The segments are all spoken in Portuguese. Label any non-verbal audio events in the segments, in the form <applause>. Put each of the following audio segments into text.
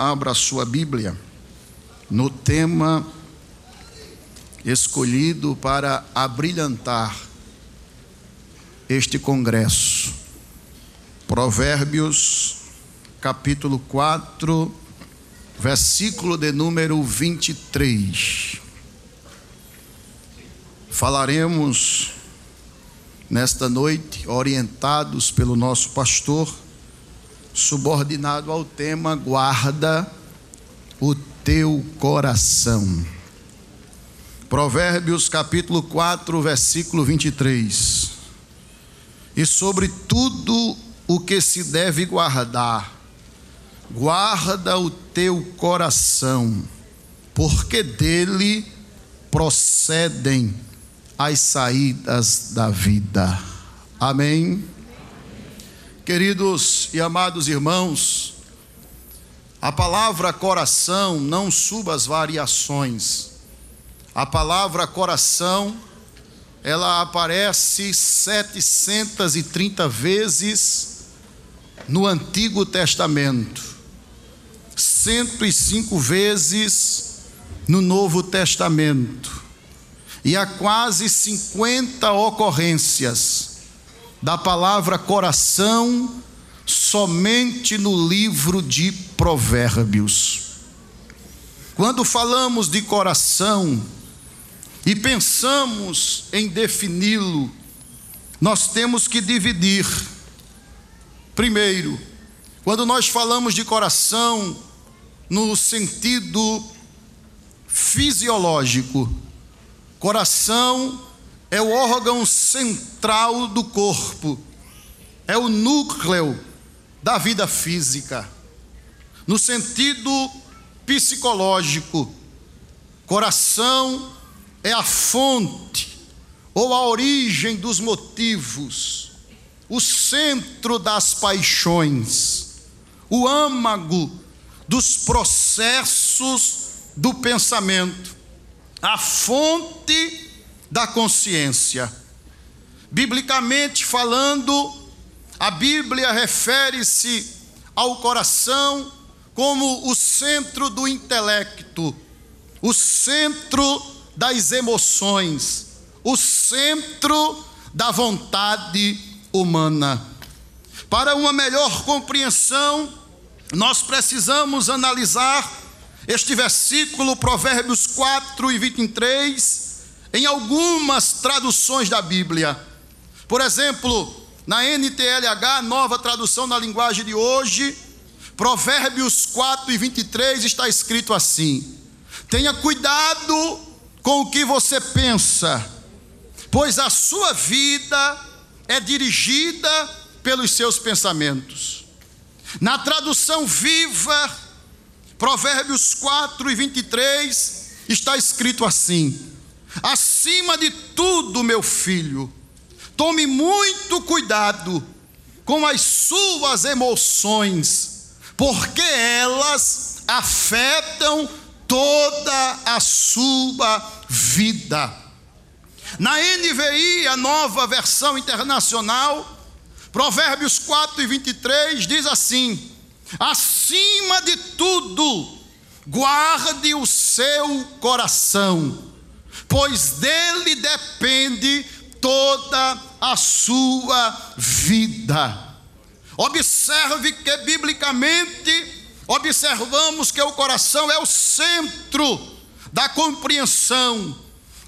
abra sua Bíblia no tema escolhido para abrilhantar este congresso. Provérbios, capítulo 4, versículo de número 23. Falaremos nesta noite, orientados pelo nosso pastor, subordinado ao tema Guarda o teu coração. Provérbios capítulo 4, versículo 23. E sobre tudo o que se deve guardar, guarda o teu coração, porque dele procedem as saídas da vida. Amém. Queridos e amados irmãos, a palavra coração não suba as variações. A palavra coração, ela aparece 730 vezes no Antigo Testamento, 105 vezes no Novo Testamento, e há quase 50 ocorrências da palavra coração somente no livro de Provérbios. Quando falamos de coração e pensamos em defini-lo, nós temos que dividir. Primeiro, quando nós falamos de coração no sentido fisiológico, coração é o órgão central do corpo, é o núcleo da vida física. No sentido psicológico, coração é a fonte ou a origem dos motivos, o centro das paixões, o âmago dos processos do pensamento, a fonte da consciência. Biblicamente falando, a Bíblia refere-se ao coração como o centro do intelecto, o centro das emoções, o centro da vontade humana. Para uma melhor compreensão, nós precisamos analisar este versículo, Provérbios 4 e 23, em algumas traduções da Bíblia. Por exemplo, na NTLH, nova tradução na linguagem de hoje, Provérbios 4 e 23 está escrito assim: Tenha cuidado com o que você pensa, pois a sua vida é dirigida pelos seus pensamentos. Na tradução viva, Provérbios 4 e 23 está escrito assim: Acima de tudo, meu filho, tome muito cuidado com as suas emoções, porque elas afetam toda a sua vida. Na NVI, a nova versão internacional, Provérbios 4 e 23 diz assim: acima de tudo, guarde o seu coração pois dele depende toda a sua vida. Observe que biblicamente observamos que o coração é o centro da compreensão,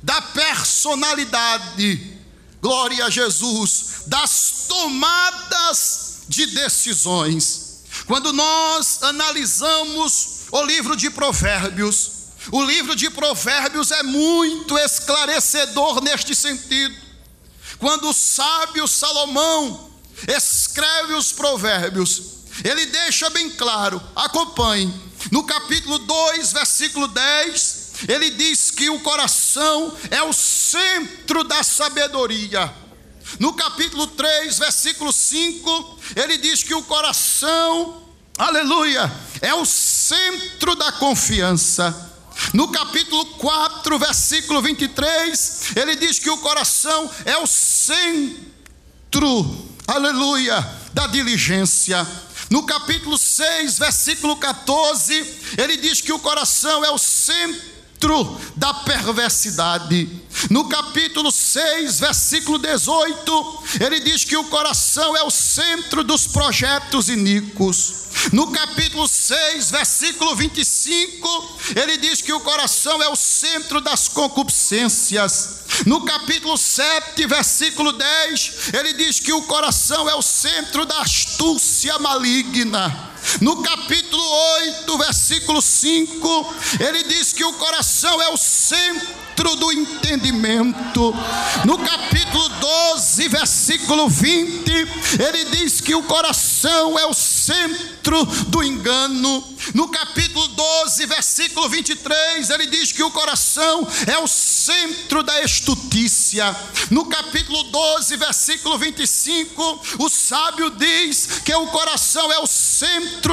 da personalidade, glória a Jesus, das tomadas de decisões. Quando nós analisamos o livro de Provérbios, o livro de Provérbios é muito esclarecedor neste sentido. Quando o sábio Salomão escreve os Provérbios, ele deixa bem claro, acompanhe, no capítulo 2, versículo 10, ele diz que o coração é o centro da sabedoria. No capítulo 3, versículo 5, ele diz que o coração, aleluia, é o centro da confiança. No capítulo 4, versículo 23, ele diz que o coração é o centro, aleluia, da diligência. No capítulo 6, versículo 14, ele diz que o coração é o centro da perversidade. No capítulo 6, versículo 18, ele diz que o coração é o centro dos projetos iníquos. No capítulo 6, versículo 25, ele diz que o coração é o centro das concupiscências. No capítulo 7, versículo 10, ele diz que o coração é o centro da astúcia maligna. No capítulo 8, versículo 5, ele diz que o coração é o centro do entendimento. No capítulo 12, versículo 20, ele diz que o coração é o centro do engano. No capítulo 12, versículo 23, ele diz que o coração é o centro da estutícia. No capítulo 12, versículo 25, o sábio diz que o coração é o centro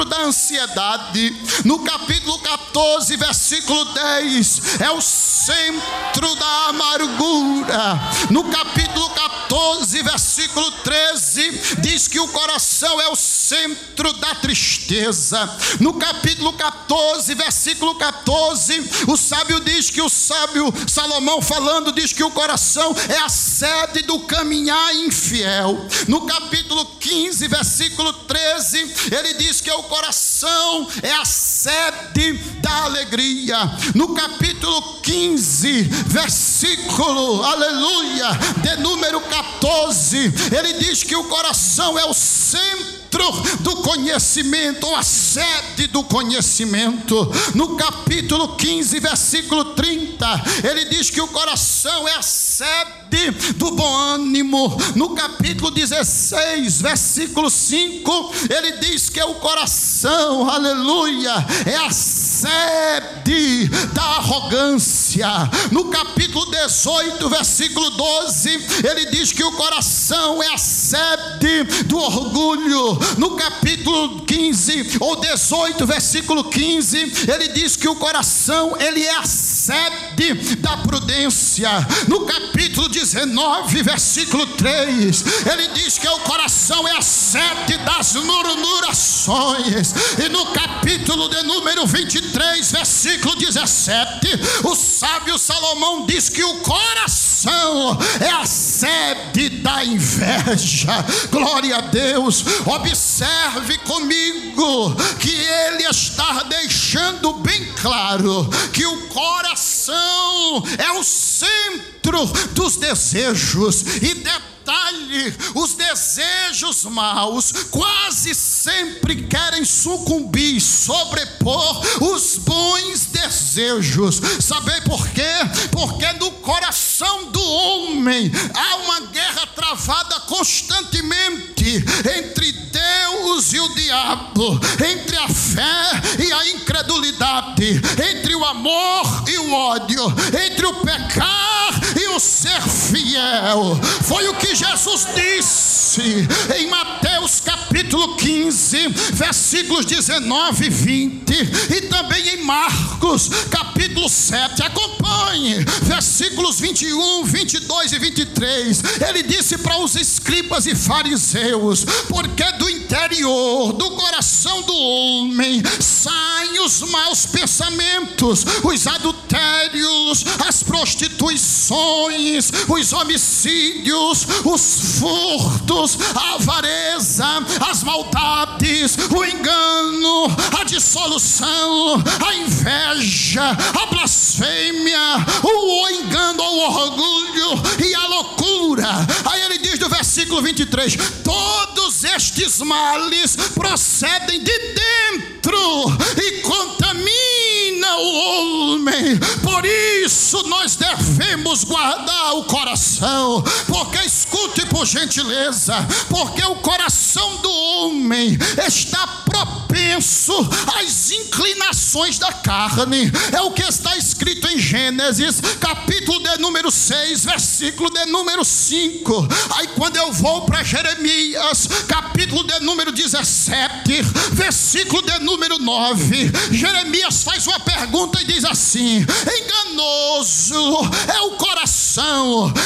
da ansiedade. No capítulo 14, versículo 10, é o centro da amargura. No capítulo 14, versículo 13, diz que o coração é o centro da tristeza. No capítulo 14, versículo 14, o sábio diz que o sábio Salomão falando diz que o coração é a sede do caminhar infiel. No capítulo 15, versículo 13, ele diz que o coração é a sede da alegria. No capítulo 15, versículo, aleluia, de número 14, ele diz que o coração é o centro do conhecimento, ou a sede do conhecimento. No capítulo 15, versículo 30, ele diz que o coração é a sede do bom ânimo. No capítulo 16, versículo 5, ele diz que o coração, aleluia, é a sede da arrogância. No capítulo 18, versículo 12, ele diz que o coração é a sede do orgulho. No capítulo 15 ou 18, versículo 15, ele diz que o coração ele é a sede da prudência. No capítulo 19, versículo 3, ele diz que o coração é a sede das murmurações. E no capítulo de número 23, versículo 17, o sábio Salomão diz que o coração é a sede da inveja. Glória a Deus. Observe comigo que ele está deixando bem claro que o coração é o centro dos desejos e os desejos maus quase sempre querem sucumbir, sobrepor os bons desejos. Sabe por quê? Porque no coração do homem há uma guerra travada constantemente entre Deus e o diabo, entre a fé e a incredulidade, entre o amor e o ódio, entre o pecar e o ser fiel. Foi o que Jesus disse em Mateus capítulo 15, versículos 19 e 20, e também em Marcos capítulo 7. Acompanhe, versículos 21, 22 e 23. Ele disse para os escribas e fariseus: Porque do interior do coração do homem saem os maus pensamentos, os adultérios, as prostituições, os homicídios, os furtos, a avareza, as maldades, o engano, a dissolução, a inveja, a blasfêmia, o engano, o orgulho e a loucura. Aí ele diz no versículo 23: todos estes males procedem de dentro e contamina o homem. Por isso nós devemos guardar o coração, porque escute por gentileza, porque o coração do homem está propenso às inclinações da carne. É o que está escrito em Gênesis, capítulo de número 6, versículo de número 5. Aí quando eu vou para Jeremias, capítulo de número 17, versículo de número 9, Jeremias faz uma pergunta e diz assim: enganoso é o coração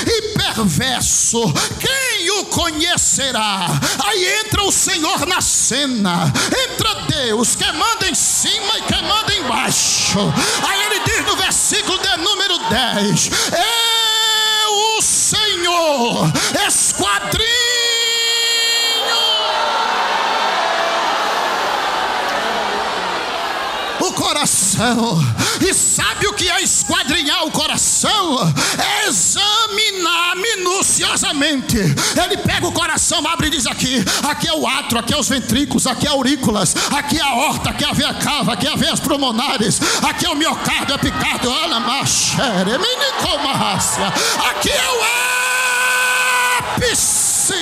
e perverso. Quem quem o conhecerá? Aí entra o Senhor na cena, entra Deus, que manda em cima e que manda embaixo. Aí ele diz no versículo de número 10: Eu, o Senhor, esquadrinho coração. E sabe o que é esquadrinhar o coração? É examinar minuciosamente. Ele pega o coração, abre e diz aqui: aqui é o atro, aqui é os ventrículos, aqui é aurículas, aqui é a horta, aqui é a veia cava, aqui é a veias pulmonares, aqui é o miocárdio, epicárdio, ana machere, minicomácia. Aqui é o ápice.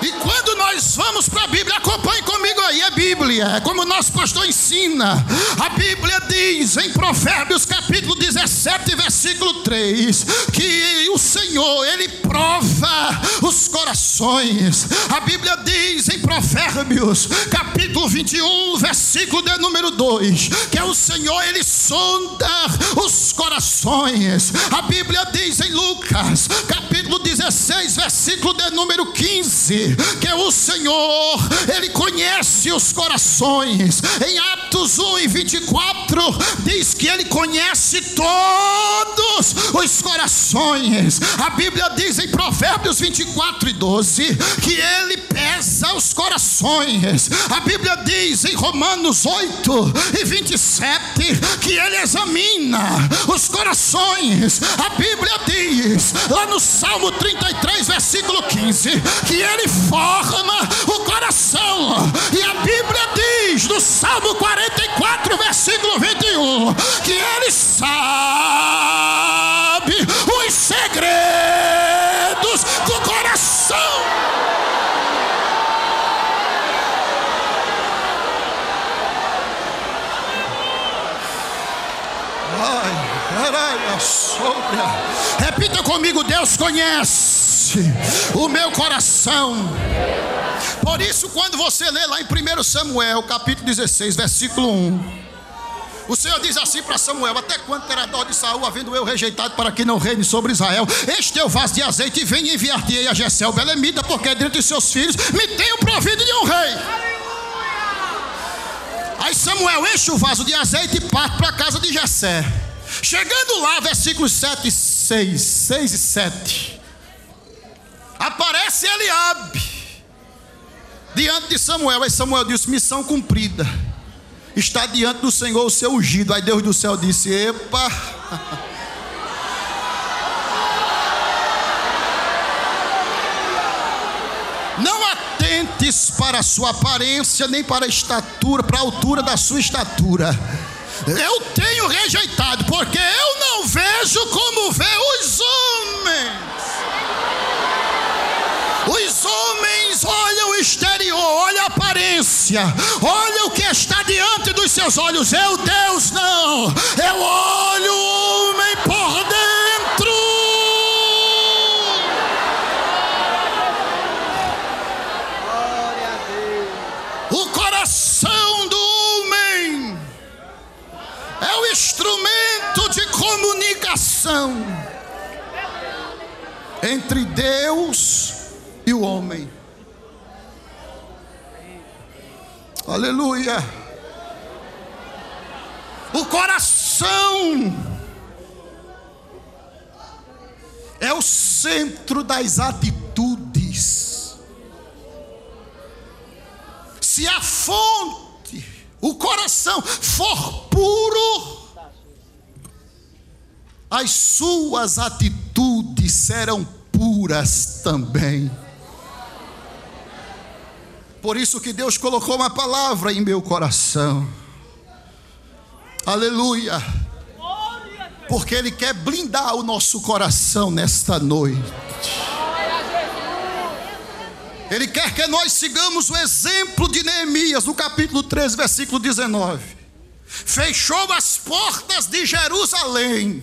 He quit. Nós vamos para a Bíblia, acompanhe comigo aí a Bíblia, como o nosso pastor ensina. A Bíblia diz em Provérbios capítulo 17, versículo 3, que o Senhor, Ele prova os corações. A Bíblia diz em Provérbios capítulo 21, versículo de número 2, que é o Senhor, Ele sonda os corações. A Bíblia diz em Lucas capítulo 16, versículo de número 15, que é o Senhor, Ele conhece os corações. Em Atos 1 e 24, diz que Ele conhece todos os corações. A Bíblia diz em Provérbios 24 e 12 que Ele pesa os corações. A Bíblia diz em Romanos 8 e 27 que Ele examina os corações. A Bíblia diz lá no Salmo 33, versículo 15, que Ele forma o coração. E a Bíblia diz no Salmo 44, versículo 21, que Ele sabe os segredos do coração. Repita comigo: Deus conhece o meu coração. Por isso, quando você lê lá em 1 Samuel, capítulo 16, versículo 1. O Senhor diz assim para Samuel: Até quando terá dó de Saul, havendo eu rejeitado para que não reine sobre Israel? Este teu vaso de azeite e venha enviar-te a Jessel Belemita, porque dentre os seus filhos me tenho provido de um rei. Aí Samuel enche o vaso de azeite e parte para a casa de Jessé. Chegando lá, versículos 7 e 6, 6 e 7. Aparece Eliabe diante de Samuel. Aí Samuel disse: Missão cumprida. Está diante do Senhor o seu ungido. Aí Deus do céu disse: Epa. <laughs> Não atentes para a sua aparência, nem para a estatura, para a altura da sua estatura. Eu tenho rejeitado, porque eu não vejo como vê os homens. Os homens olham o exterior, olham a aparência, olham o que está diante dos seus olhos. Eu, Deus, não. Eu olho o homem por dentro. O coração do homem é o instrumento de comunicação entre Deus e o homem. Aleluia. O coração é o centro das atitudes. Se a fonte, o coração for puro, as suas atitudes serão puras também. Por isso que Deus colocou uma palavra em meu coração. Aleluia. Porque Ele quer blindar o nosso coração nesta noite. Ele quer que nós sigamos o exemplo de Neemias, no capítulo 13, versículo 19. Fechou as portas de Jerusalém,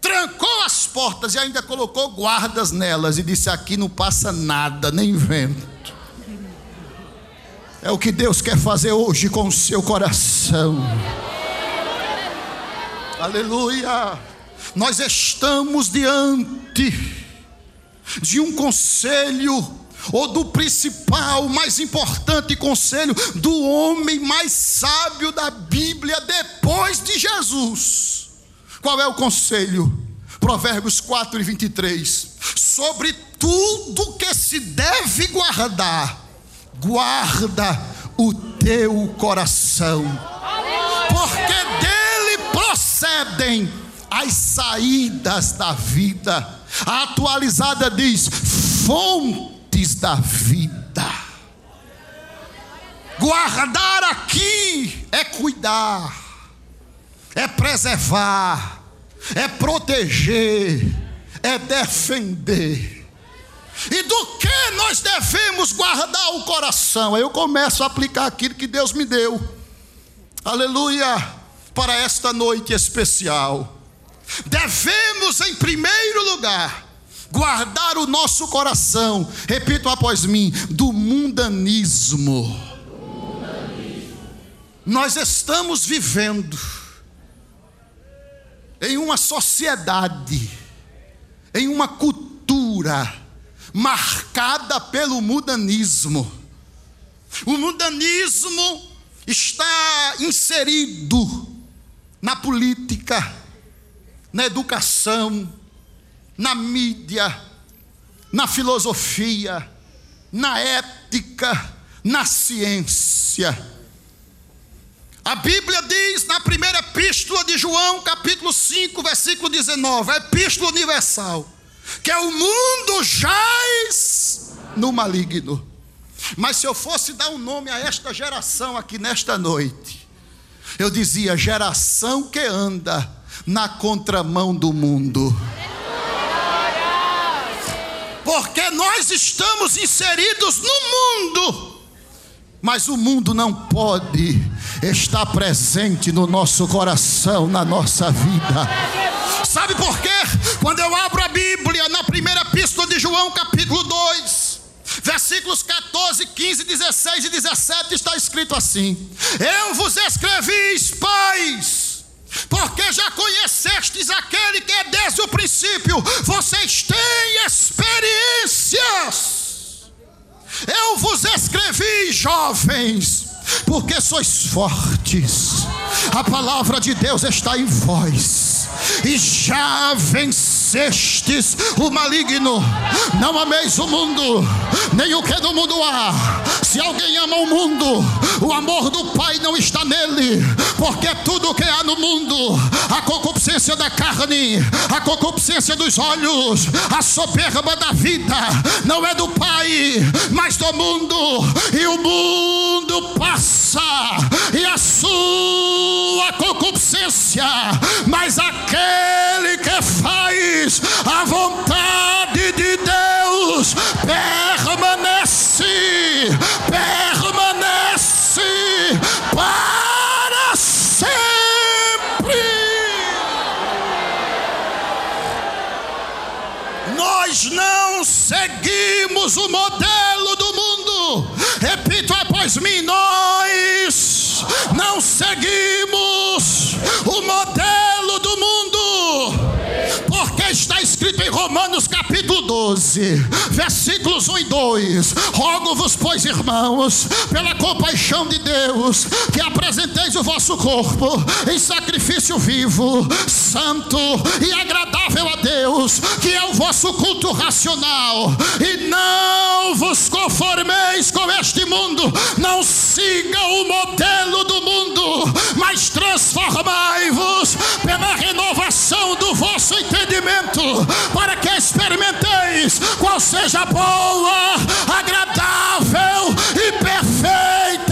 trancou as portas e ainda colocou guardas nelas e disse: Aqui não passa nada, nem vento. É o que Deus quer fazer hoje com o seu coração. Aleluia. Nós estamos diante de um conselho ou do principal, mais importante conselho do homem mais sábio da Bíblia depois de Jesus. Qual é o conselho? Provérbios 4 e 23. Sobre tudo que se deve guardar, guarda o teu coração, porque dele procedem as saídas da vida. A atualizada diz: fontes da vida. Guardar aqui é cuidar, é preservar, é proteger, é defender. E do que nós devemos guardar o coração? Aí eu começo a aplicar aquilo que Deus me deu. Aleluia! Para esta noite especial. Devemos, em primeiro lugar, guardar o nosso coração, repito após mim, do mundanismo. Nós estamos vivendo em uma sociedade, em uma cultura marcada pelo mudanismo. O mudanismo está inserido na política, na educação, na mídia, na filosofia, na ética, na ciência. A Bíblia diz na primeira epístola de João, capítulo 5, versículo 19, a epístola universal, que o mundo jaz no maligno. Mas se eu fosse dar um nome a esta geração aqui nesta noite, eu dizia geração que anda na contramão do mundo. Porque nós estamos inseridos no mundo, mas o mundo não pode estar presente no nosso coração, na nossa vida. Sabe por quê? Quando eu abro a Bíblia, na primeira epístola de João, capítulo 2, versículos 14, 15, 16 e 17, está escrito assim: Eu vos escrevi, pais, porque já conhecestes aquele que é desde o princípio, vocês têm experiências. Eu vos escrevi, jovens, porque sois fortes, a palavra de Deus está em vós, e já vencestes o maligno. Não ameis o mundo, nem o que do mundo há. Se alguém ama o mundo, o amor do Pai não está nele, porque tudo que há no mundo, a concupiscência da carne, a concupiscência dos olhos, a soberba da vida, não é do Pai, mas do mundo, e o mundo passa, e a sua concupiscência, mas aquele seguimos o modelo do mundo. Repito após mim: nós não seguimos o modelo do mundo. Porque está escrito em Romanos capítulo 12, versículos 1 e 2: Rogo-vos, pois, irmãos, pela compaixão de Deus, que apresenteis o vosso corpo em sacrifício vivo, santo e agradável a Deus, que é o vosso culto racional, e não vos conformeis com este mundo, não siga o modelo do mundo, mas transformai-vos pela renovação do vosso entendimento, para que experimenteis qual seja boa, agradável e perfeita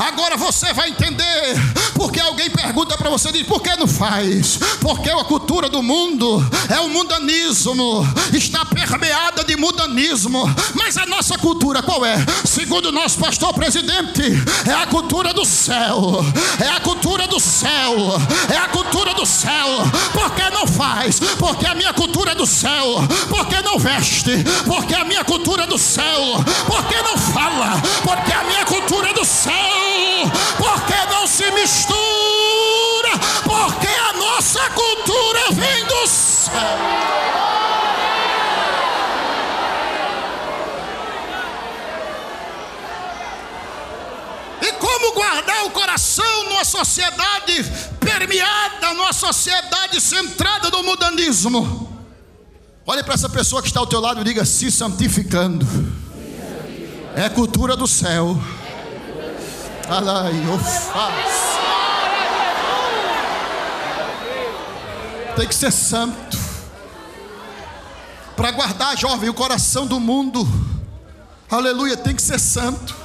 Agora você vai entender porque alguém pergunta para você diz por que não faz? Porque a cultura do mundo é o mundanismo, está permeada de mundanismo. Mas a nossa cultura qual é? Segundo nosso pastor presidente, é a cultura do céu. É a cultura do céu. É a cultura do céu. Por que não faz? Porque a minha cultura é do céu. Por que não veste? Porque a minha cultura é do céu. Por que não fala? Porque a minha cultura é do céu. Por que não se mistura? Porque a nossa cultura vem do céu. como guardar o coração numa sociedade permeada, numa sociedade centrada no mundanismo. Olhe para essa pessoa que está ao teu lado e diga: se santificando. É cultura do céu. Tem que ser santo. Para guardar, jovem, o coração do mundo. Aleluia, tem que ser santo.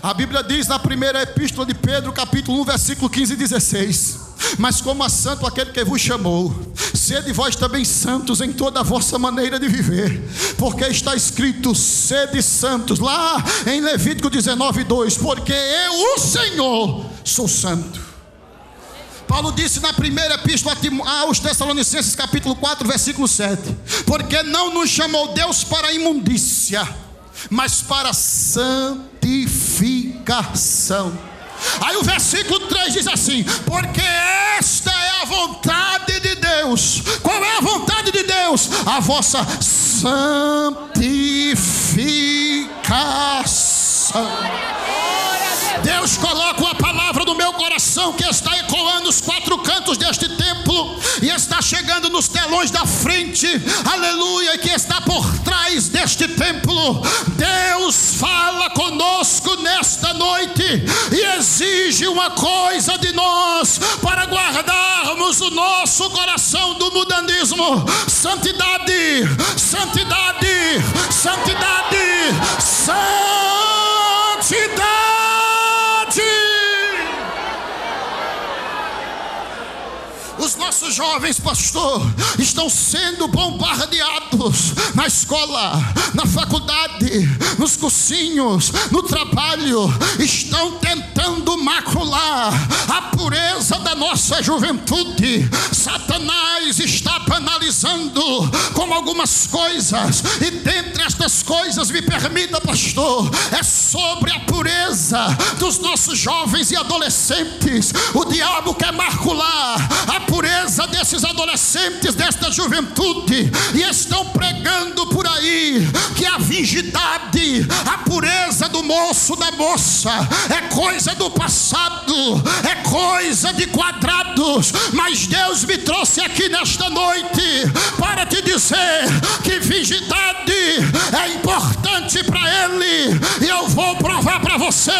A Bíblia diz na primeira epístola de Pedro, capítulo 1, versículo 15 e 16: Mas como a santo aquele que vos chamou, sede vós também santos em toda a vossa maneira de viver, porque está escrito: sede santos, lá em Levítico 19, 2: Porque eu, o Senhor, sou santo. Paulo disse na primeira epístola aos Tessalonicenses, capítulo 4, versículo 7: Porque não nos chamou Deus para imundícia, mas para santificação. Aí o versículo 3 diz assim: Porque esta é a vontade de Deus. Qual é a vontade de Deus? A vossa santificação. Deus coloca uma no meu coração que está ecoando os quatro cantos deste templo e está chegando nos telões da frente, aleluia, que está por trás deste templo. Deus fala conosco nesta noite e exige uma coisa de nós para guardarmos o nosso coração do mudanismo: santidade, santidade, santidade, santidade. Nossos jovens, pastor, estão sendo bombardeados na escola, na faculdade, nos cursinhos, no trabalho, estão tentando macular a pureza nossa juventude. Satanás está banalizando com algumas coisas, e dentre estas coisas, me permita, pastor, é sobre a pureza dos nossos jovens e adolescentes. O diabo quer macular a pureza desses adolescentes, desta juventude, e estão pregando por aí que a virgindade, a pureza do moço, da moça, é coisa do passado, é coisa de mas Deus me trouxe aqui nesta noite para te dizer que virgindade é importante para Ele, e eu vou provar para você,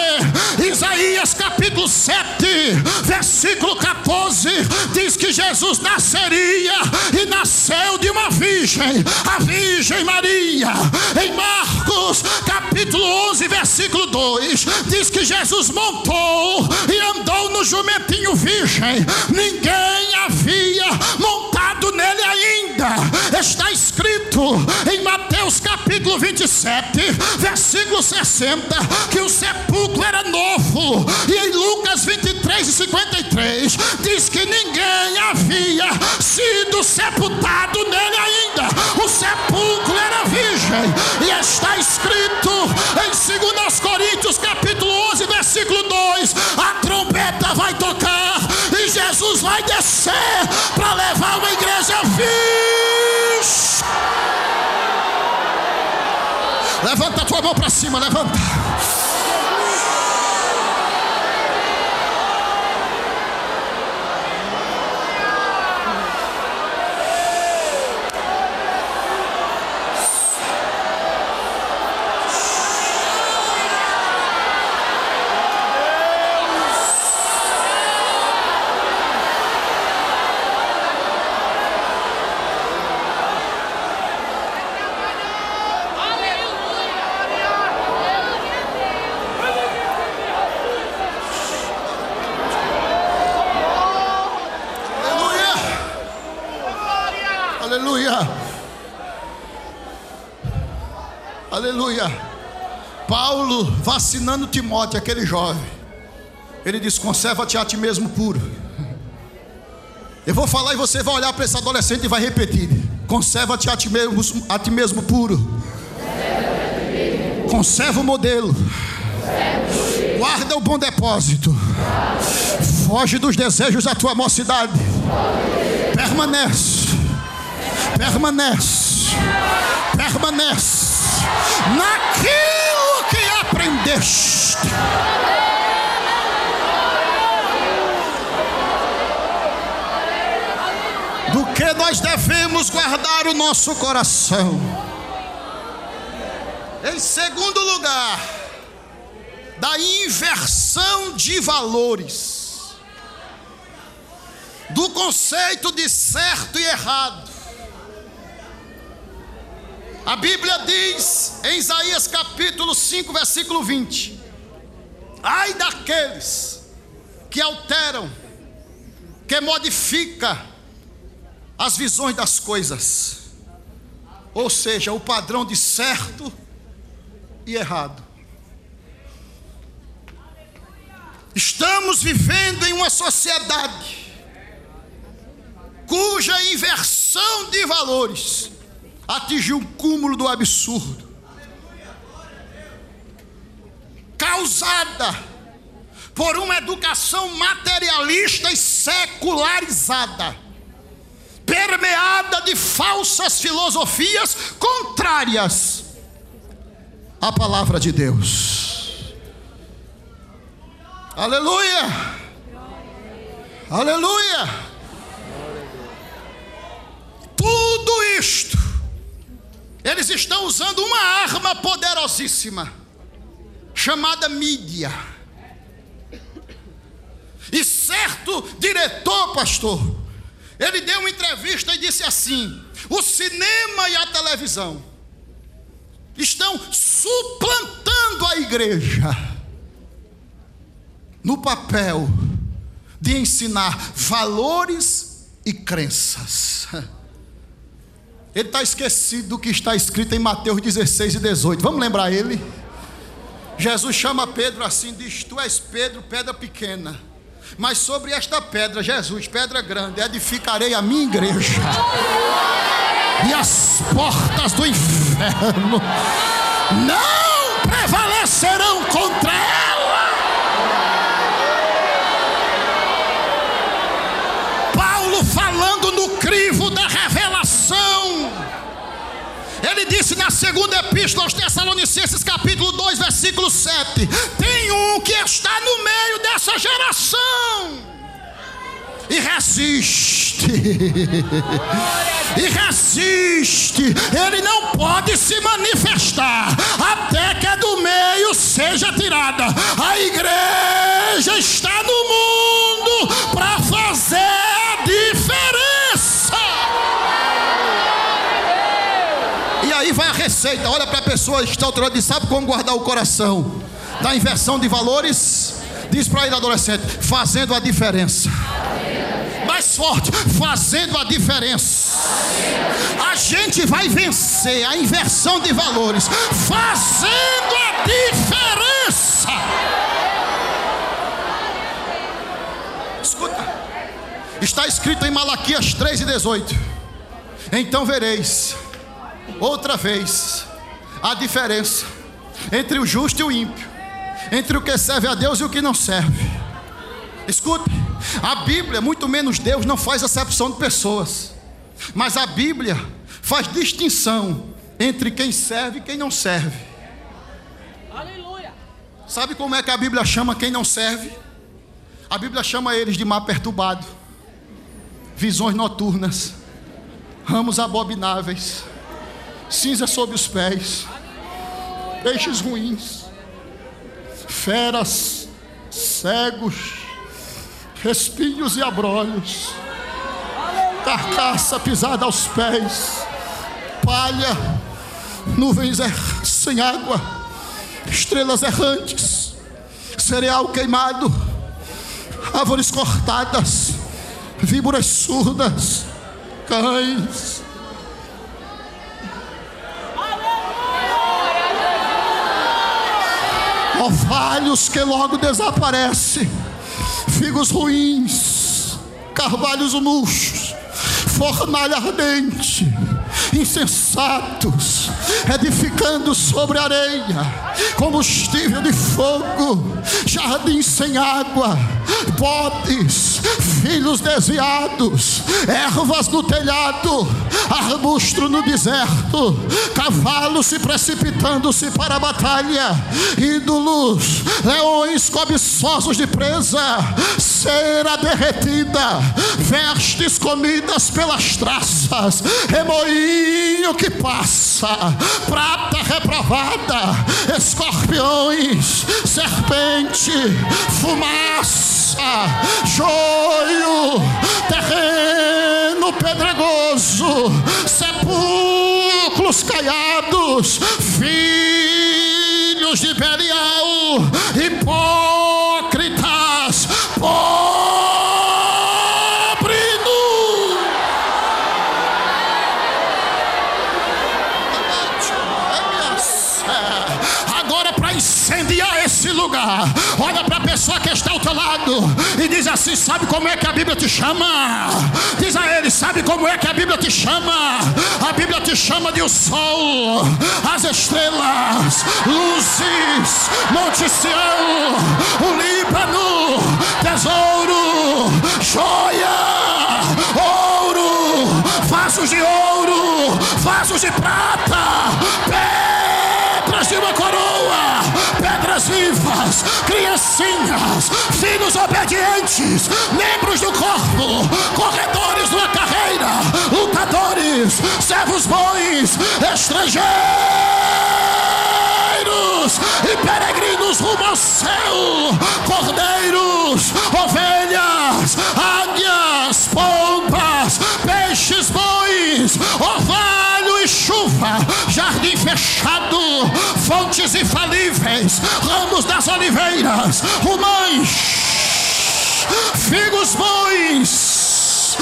Isaías capítulo 7, versículo 14, diz que Jesus nasceria e nasceu de uma virgem, a Virgem Maria. Em Marcos, capítulo 11, versículo 2, diz que Jesus montou e andou no jumentinho virgem. Ninguém havia montado nele ainda. Está escrito em Mateus capítulo 27, versículo 60, que o sepulcro era novo. E em Lucas 23 e 53 diz que ninguém havia sido sepultado nele ainda. O sepulcro era virgem. E está escrito Levanta a tua mão para cima, levanta. Paulo vacinando Timóteo, aquele jovem. Ele diz: conserva-te a ti mesmo puro. Eu vou falar e você vai olhar para esse adolescente e vai repetir: conserva-te a ti mesmo, a ti mesmo puro. Conserva o modelo. Guarda o bom depósito. Foge dos desejos da tua mocidade. Permanece. Permanece. Permanece. Naquilo Do que nós devemos guardar o nosso coração. Em segundo lugar, da inversão de valores, do conceito de certo e errado. A Bíblia diz em Isaías capítulo 5, versículo 20: Ai daqueles que alteram, que modifica as visões das coisas, ou seja, o padrão de certo e errado. Estamos vivendo em uma sociedade cuja inversão de valores atingiu um cúmulo do absurdo, causada por uma educação materialista e secularizada, permeada de falsas filosofias contrárias à palavra de Deus. Aleluia! Aleluia! Tudo isto, eles estão usando uma arma poderosíssima, chamada mídia. E certo diretor, pastor, ele deu uma entrevista e disse assim: o cinema e a televisão estão suplantando a igreja no papel de ensinar valores e crenças. <laughs> Ele está esquecido do que está escrito em Mateus 16 e 18. Vamos lembrar ele? Jesus chama Pedro assim, diz: Tu és Pedro, pedra pequena. Mas sobre esta pedra, Jesus, pedra grande, edificarei a minha igreja. E as portas do inferno não prevalecerão contra ela. Ele disse na segunda epístola aos Tessalonicenses, capítulo 2, versículo 7: Tem um que está no meio dessa geração e resiste. <laughs> e resiste. Ele não pode se manifestar aí vai a receita. Olha para a pessoa que está ao lado e sabe como guardar o coração da inversão de valores. Diz para ele, adolescente, fazendo a diferença mais forte, fazendo a diferença. A gente vai vencer a inversão de valores, fazendo a diferença. Escuta, está escrito em Malaquias 3 e 18: Então vereis outra vez a diferença entre o justo e o ímpio, entre o que serve a Deus e o que não serve. Escute, a Bíblia, muito menos Deus, não faz acepção de pessoas, mas a Bíblia faz distinção entre quem serve e quem não serve. Aleluia. Sabe como é que a Bíblia chama quem não serve? A Bíblia chama eles de mar perturbado, visões noturnas, ramos abomináveis, cinza sob os pés, peixes ruins, feras, cegos, espinhos e abrolhos, carcaça pisada aos pés, palha, nuvens er sem água, estrelas errantes, cereal queimado, árvores cortadas, víboras surdas, cães, orvalhos que logo desaparecem, figos ruins, carvalhos murchos, fornalha ardente, insensatos, edificando sobre areia, combustível de fogo, jardim sem água, bodes, filhos desviados, ervas no telhado, arbusto no deserto, cavalos se precipitando-se para a batalha, ídolos, leões cobiçosos de presa, cera derretida, vestes comidas pelas traças, remoinho que passa, prata reprovada, escorpiões, serpente, fumaça, joio, terreno pedregoso, sepulcros caiados, filhos de Belial, hipócritas, e diz assim: sabe como é que a Bíblia te chama? Diz a ele: sabe como é que a Bíblia te chama? A Bíblia te chama de o sol, as estrelas, luzes, Monte Sião, o Líbano, tesouro, joia, ouro, vasos de ouro, vasos de prata, pedras de uma coroa, pedras vivas, criancinhas, filhos obedientes, membros do corpo, corredores numa carreira, lutadores, servos bons, estrangeiros e peregrinos rumo ao céu, cordeiros, ovelhas, águias, pompas, peixes bons, orvalho jardim fechado, fontes infalíveis, ramos das oliveiras, romães, figos bons,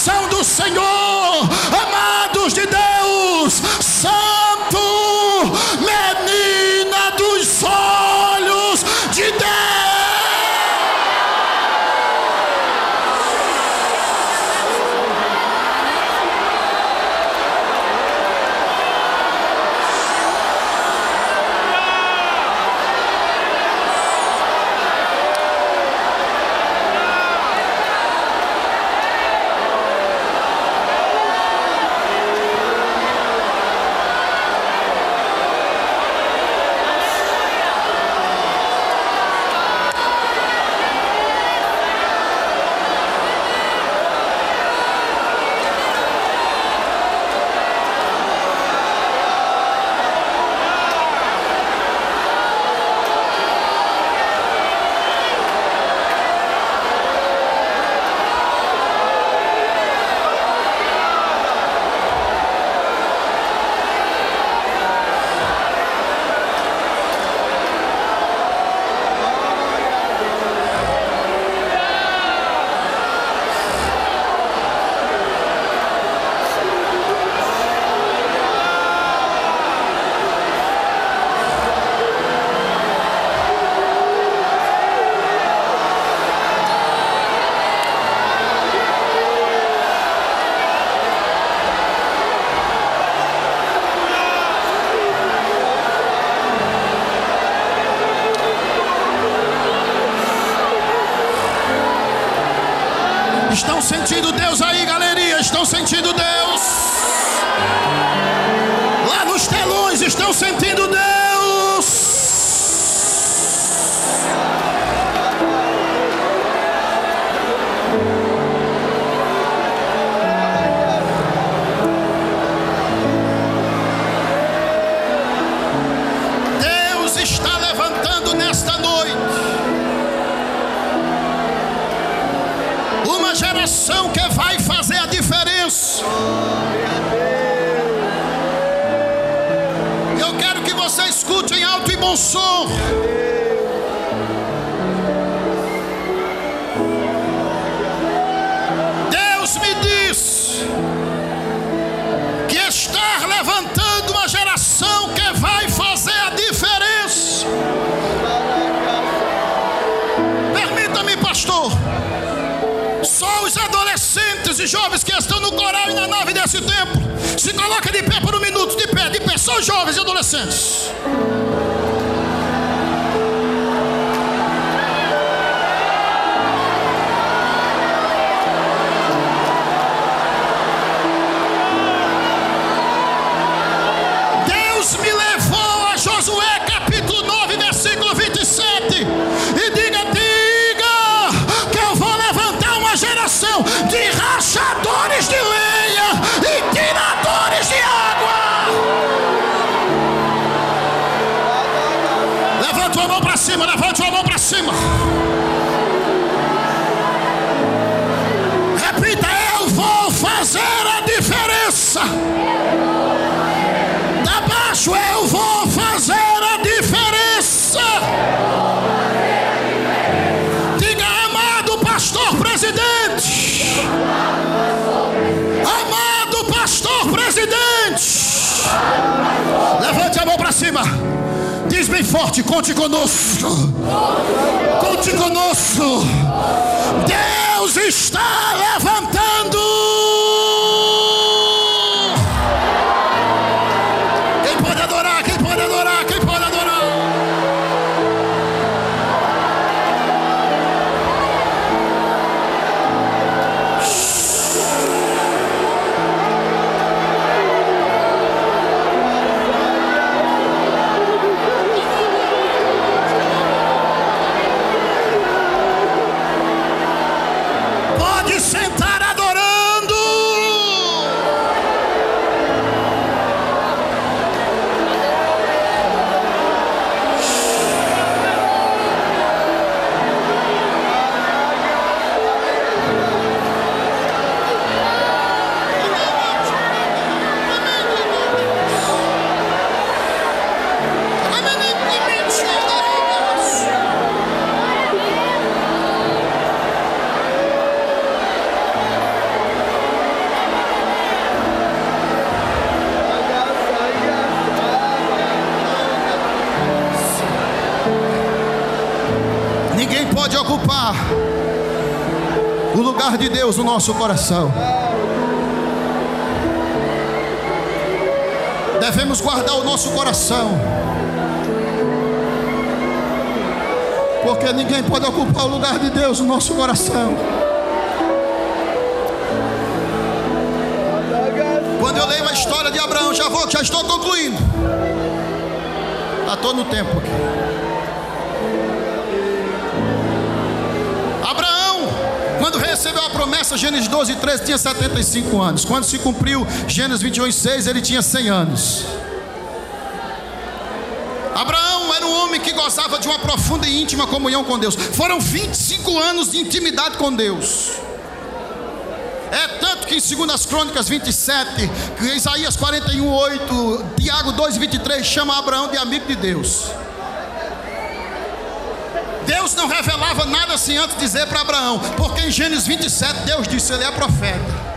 plantação do Senhor, e templo. Se coloca de pé por um minuto, de pé, de pé, só jovens e adolescentes. Cima. Diz bem forte: conte conosco. Conte conosco. Deus está levantando. O lugar de Deus no nosso coração. Devemos guardar o nosso coração. Porque ninguém pode ocupar o lugar de Deus no nosso coração. Quando eu leio a história de Abraão, já vou, já estou concluindo. Já estou no tempo aqui. Quando recebeu a promessa, Gênesis 12, 13, tinha 75 anos. Quando se cumpriu Gênesis 21, 6, ele tinha 100 anos. Abraão era um homem que gozava de uma profunda e íntima comunhão com Deus. Foram 25 anos de intimidade com Deus. É tanto que em 2 Crônicas 27, que Isaías 41, 8, Tiago 2, 23 chama Abraão de amigo de Deus. Deus não revelava nada assim antes de dizer para Abraão, porque em Gênesis 27 Deus disse: Ele é profeta.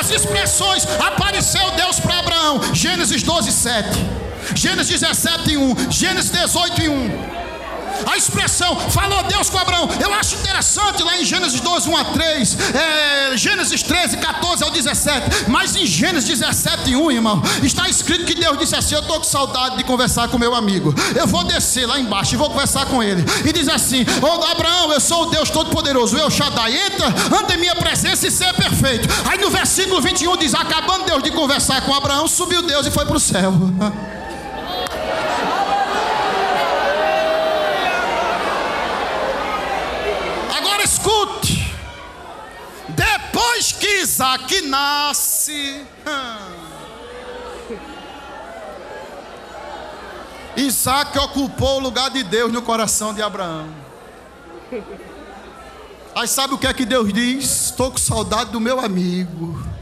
As expressões apareceu Deus para Abraão, Gênesis 12, 7, Gênesis 17, 1, Gênesis 18, 1. A expressão falou Deus com Abraão. Eu acho interessante lá em Gênesis 12, 1 a 3, é, Gênesis 13, 14 ao 17. Mas em Gênesis 17, 1, irmão, está escrito que Deus disse assim: Eu estou com saudade de conversar com meu amigo. Eu vou descer lá embaixo e vou conversar com ele. E diz assim: Ô Abraão, eu sou o Deus Todo-Poderoso. Eu, Shaddai, entra, anda em minha presença e seja perfeito. Aí no versículo 21 diz: Acabando Deus de conversar com Abraão, subiu Deus e foi para o céu. <laughs> Agora escute. Depois que Isaac nasce. hum, Isaac ocupou o lugar de Deus no coração de Abraão. Aí sabe o que é que Deus diz? Estou com saudade do meu amigo.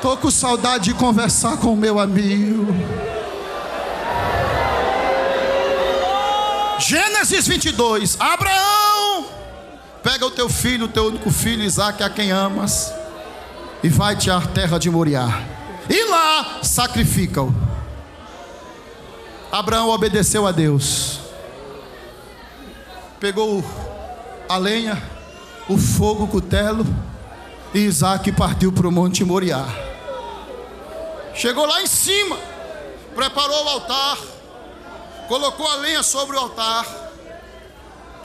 Estou com saudade de conversar com o meu amigo. Gênesis 22. Abraão, pega o teu filho, o teu único filho, Isaac, a quem amas, e vai-te à terra de Moriá. E lá sacrifica-o. Abraão obedeceu a Deus. Pegou a lenha, o fogo, o cutelo, e Isaac partiu para o Monte Moriá. Chegou lá em cima, preparou o altar, colocou a lenha sobre o altar,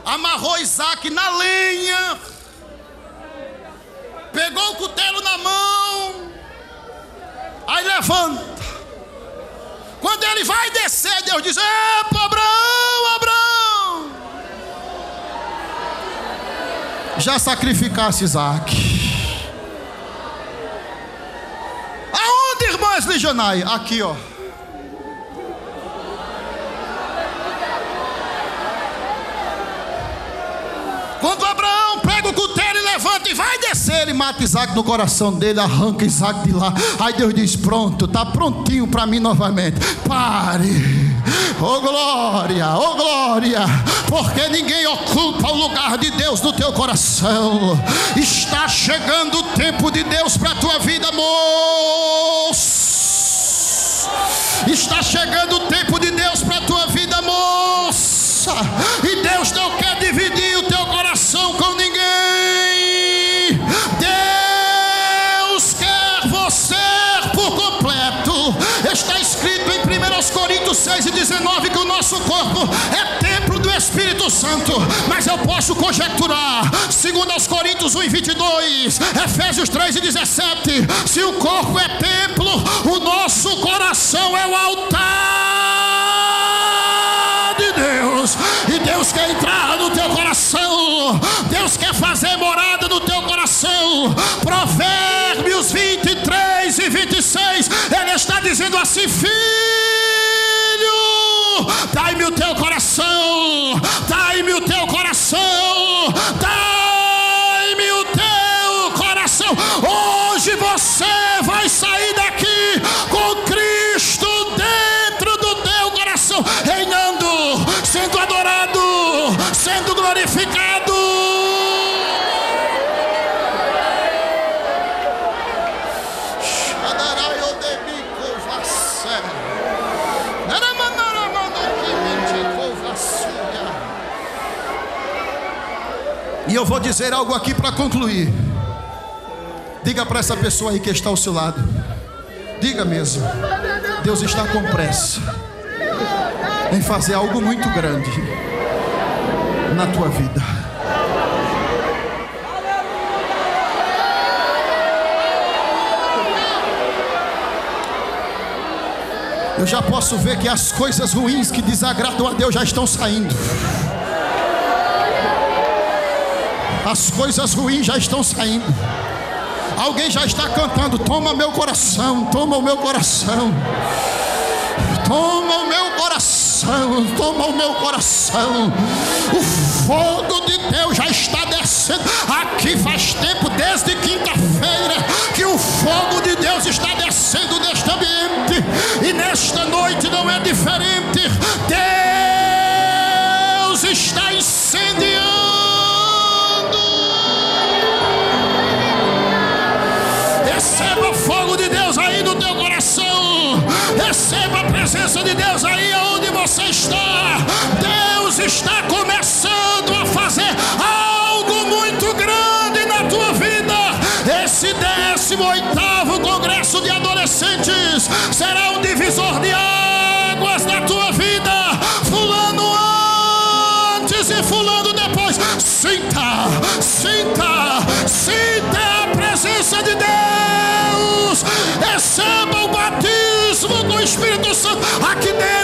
amarrou Isaac na lenha, pegou o cutelo na mão, aí levanta. Quando ele vai descer, Deus diz: Epa, Abraão, Abraão. Já sacrificasse Isaac. Irmãs Lijonai? Aqui, ó. Quando Abraão pega o cutelo e levanta e vai descer, ele mata Isaac no coração dele, arranca Isaac de lá. Aí Deus diz: Pronto, está prontinho para mim novamente. Pare. Oh glória, oh glória, porque ninguém ocupa o lugar de Deus no teu coração. Está chegando o tempo de Deus para a tua vida, moço. Está chegando o tempo de Deus para a tua vida, moça. E Deus não quer dividir o teu coração com ninguém. 6 e 19 que o nosso corpo é templo do Espírito Santo, mas eu posso conjecturar, segundo aos Coríntios 1 e 22, Efésios 3 e 17, se o corpo é templo, o nosso coração é o altar de Deus, e Deus quer entrar no teu coração, Deus quer fazer morada no teu coração. Provérbios 23 e 26, ele está dizendo assim: filho dai-me o teu coração, dai-me o teu coração, dai-me eu vou dizer algo aqui para concluir. Diga para essa pessoa aí que está ao seu lado. Diga mesmo. Deus está com pressa em fazer algo muito grande na tua vida. Eu já posso ver que as coisas ruins que desagradam a Deus já estão saindo. As coisas ruins já estão saindo. Alguém já está cantando: Toma meu coração, toma o meu coração. Toma o meu coração, toma o meu coração. O fogo de Deus já está descendo. Aqui faz tempo, desde quinta-feira, que o fogo de Deus está descendo neste ambiente. E nesta noite não é diferente. Presença de Deus aí onde Espírito Santo aqui dentro.